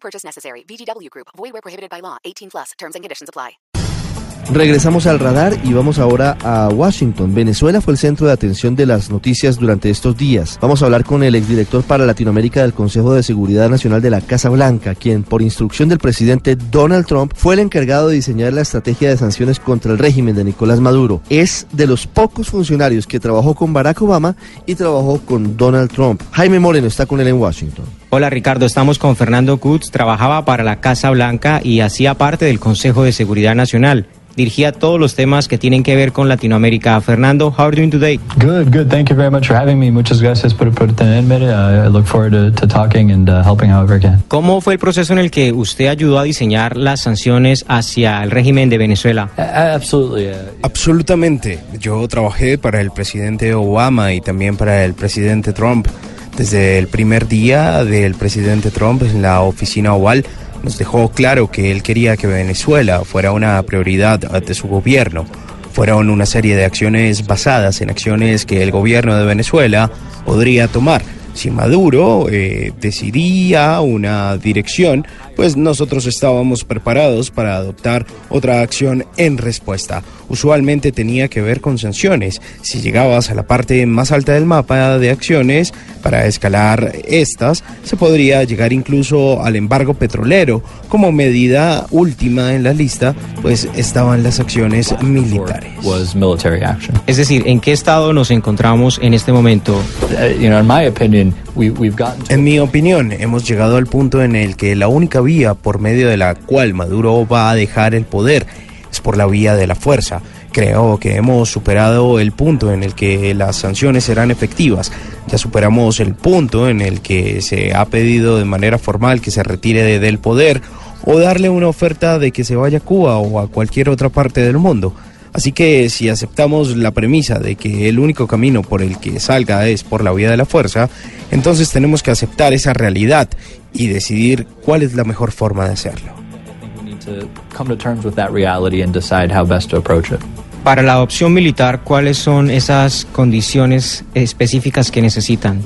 Purchase necessary. VGW Group. Void where prohibited by law. 18 plus. Terms and conditions apply. Regresamos al radar y vamos ahora a Washington. Venezuela fue el centro de atención de las noticias durante estos días. Vamos a hablar con el exdirector para Latinoamérica del Consejo de Seguridad Nacional de la Casa Blanca, quien por instrucción del presidente Donald Trump fue el encargado de diseñar la estrategia de sanciones contra el régimen de Nicolás Maduro. Es de los pocos funcionarios que trabajó con Barack Obama y trabajó con Donald Trump. Jaime Moreno está con él en Washington. Hola Ricardo, estamos con Fernando Kutz, trabajaba para la Casa Blanca y hacía parte del Consejo de Seguridad Nacional dirigía todos los temas que tienen que ver con Latinoamérica. Fernando, how are you doing today? Good, good. Thank you very much for having me. Muchas gracias por, por tenerme. Uh, I look forward to, to talking and uh, helping however I can. ¿Cómo fue el proceso en el que usted ayudó a diseñar las sanciones hacia el régimen de Venezuela? Uh, absolutely. Absolutamente. Yo trabajé para el presidente Obama y también para el presidente Trump. Desde el primer día del presidente Trump en la oficina oval, nos dejó claro que él quería que Venezuela fuera una prioridad de su gobierno. Fueron una serie de acciones basadas en acciones que el gobierno de Venezuela podría tomar. Si Maduro eh, decidía una dirección, pues nosotros estábamos preparados para adoptar otra acción en respuesta. Usualmente tenía que ver con sanciones. Si llegabas a la parte más alta del mapa de acciones, para escalar estas, se podría llegar incluso al embargo petrolero. Como medida última en la lista, pues estaban las acciones militares. Es decir, ¿en qué estado nos encontramos en este momento? En mi opinión, hemos llegado al punto en el que la única vía por medio de la cual Maduro va a dejar el poder es por la vía de la fuerza. Creo que hemos superado el punto en el que las sanciones serán efectivas. Ya superamos el punto en el que se ha pedido de manera formal que se retire del poder o darle una oferta de que se vaya a Cuba o a cualquier otra parte del mundo. Así que si aceptamos la premisa de que el único camino por el que salga es por la vía de la fuerza, entonces tenemos que aceptar esa realidad y decidir cuál es la mejor forma de hacerlo. Para la opción militar, ¿cuáles son esas condiciones específicas que necesitan?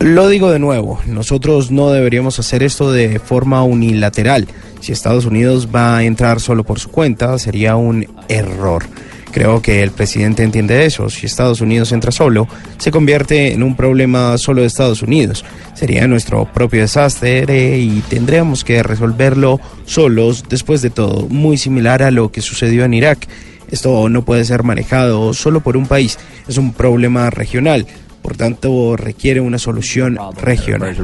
Lo digo de nuevo, nosotros no deberíamos hacer esto de forma unilateral. Si Estados Unidos va a entrar solo por su cuenta, sería un error. Creo que el presidente entiende eso. Si Estados Unidos entra solo, se convierte en un problema solo de Estados Unidos. Sería nuestro propio desastre y tendríamos que resolverlo solos después de todo, muy similar a lo que sucedió en Irak. Esto no puede ser manejado solo por un país, es un problema regional. Por tanto, requiere una solución regional.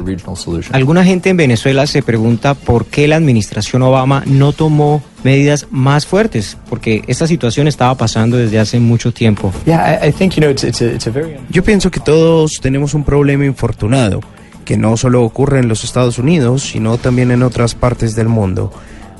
Alguna gente en Venezuela se pregunta por qué la administración Obama no tomó medidas más fuertes, porque esta situación estaba pasando desde hace mucho tiempo. Yo pienso que todos tenemos un problema infortunado, que no solo ocurre en los Estados Unidos, sino también en otras partes del mundo.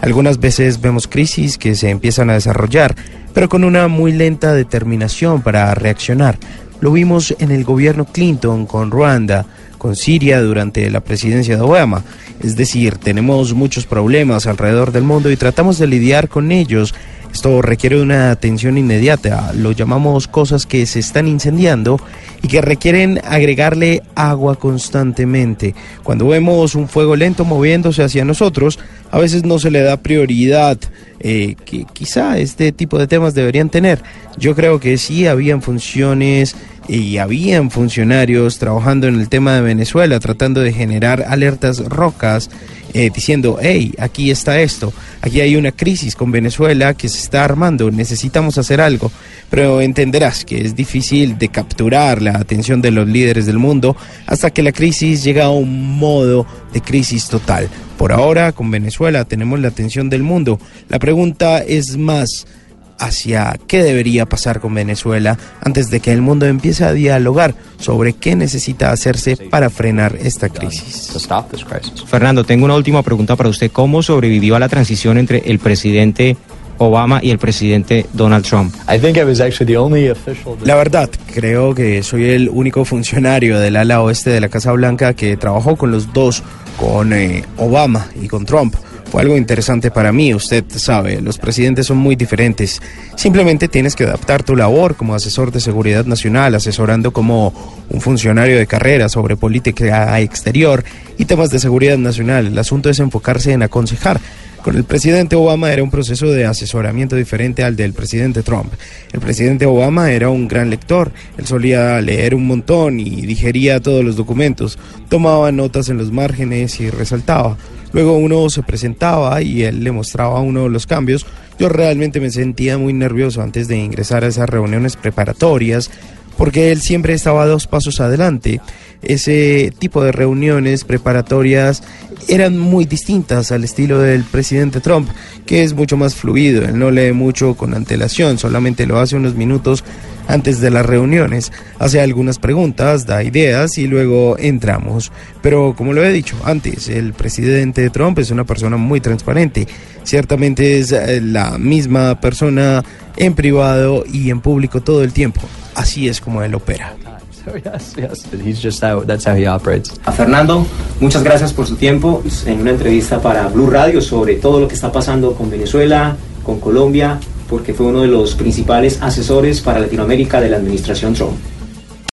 Algunas veces vemos crisis que se empiezan a desarrollar, pero con una muy lenta determinación para reaccionar. Lo vimos en el gobierno Clinton con Ruanda, con Siria durante la presidencia de Obama. Es decir, tenemos muchos problemas alrededor del mundo y tratamos de lidiar con ellos. Esto requiere una atención inmediata, lo llamamos cosas que se están incendiando y que requieren agregarle agua constantemente. Cuando vemos un fuego lento moviéndose hacia nosotros, a veces no se le da prioridad eh, que quizá este tipo de temas deberían tener. Yo creo que sí habían funciones y habían funcionarios trabajando en el tema de Venezuela, tratando de generar alertas rocas, eh, diciendo, hey, aquí está esto, aquí hay una crisis con Venezuela que se está armando, necesitamos hacer algo, pero entenderás que es difícil de capturar la atención de los líderes del mundo hasta que la crisis llega a un modo de crisis total. Por ahora, con Venezuela tenemos la atención del mundo. La pregunta es más, hacia qué debería pasar con Venezuela antes de que el mundo empiece a dialogar sobre qué necesita hacerse para frenar esta crisis. Fernando, tengo una última pregunta para usted. ¿Cómo sobrevivió a la transición entre el presidente Obama y el presidente Donald Trump? La verdad, creo que soy el único funcionario del ala oeste de la Casa Blanca que trabajó con los dos, con eh, Obama y con Trump. Fue algo interesante para mí, usted sabe, los presidentes son muy diferentes. Simplemente tienes que adaptar tu labor como asesor de seguridad nacional, asesorando como un funcionario de carrera sobre política exterior y temas de seguridad nacional. El asunto es enfocarse en aconsejar. Con el presidente Obama era un proceso de asesoramiento diferente al del presidente Trump. El presidente Obama era un gran lector, él solía leer un montón y digería todos los documentos, tomaba notas en los márgenes y resaltaba. Luego uno se presentaba y él le mostraba uno los cambios. Yo realmente me sentía muy nervioso antes de ingresar a esas reuniones preparatorias porque él siempre estaba dos pasos adelante. Ese tipo de reuniones preparatorias eran muy distintas al estilo del presidente Trump, que es mucho más fluido, él no lee mucho con antelación, solamente lo hace unos minutos antes de las reuniones, hace algunas preguntas, da ideas y luego entramos. Pero como lo he dicho antes, el presidente Trump es una persona muy transparente, ciertamente es eh, la misma persona en privado y en público todo el tiempo, así es como él opera. A Fernando, muchas gracias por su tiempo en una entrevista para Blue Radio sobre todo lo que está pasando con Venezuela, con Colombia, porque fue uno de los principales asesores para Latinoamérica de la administración Trump.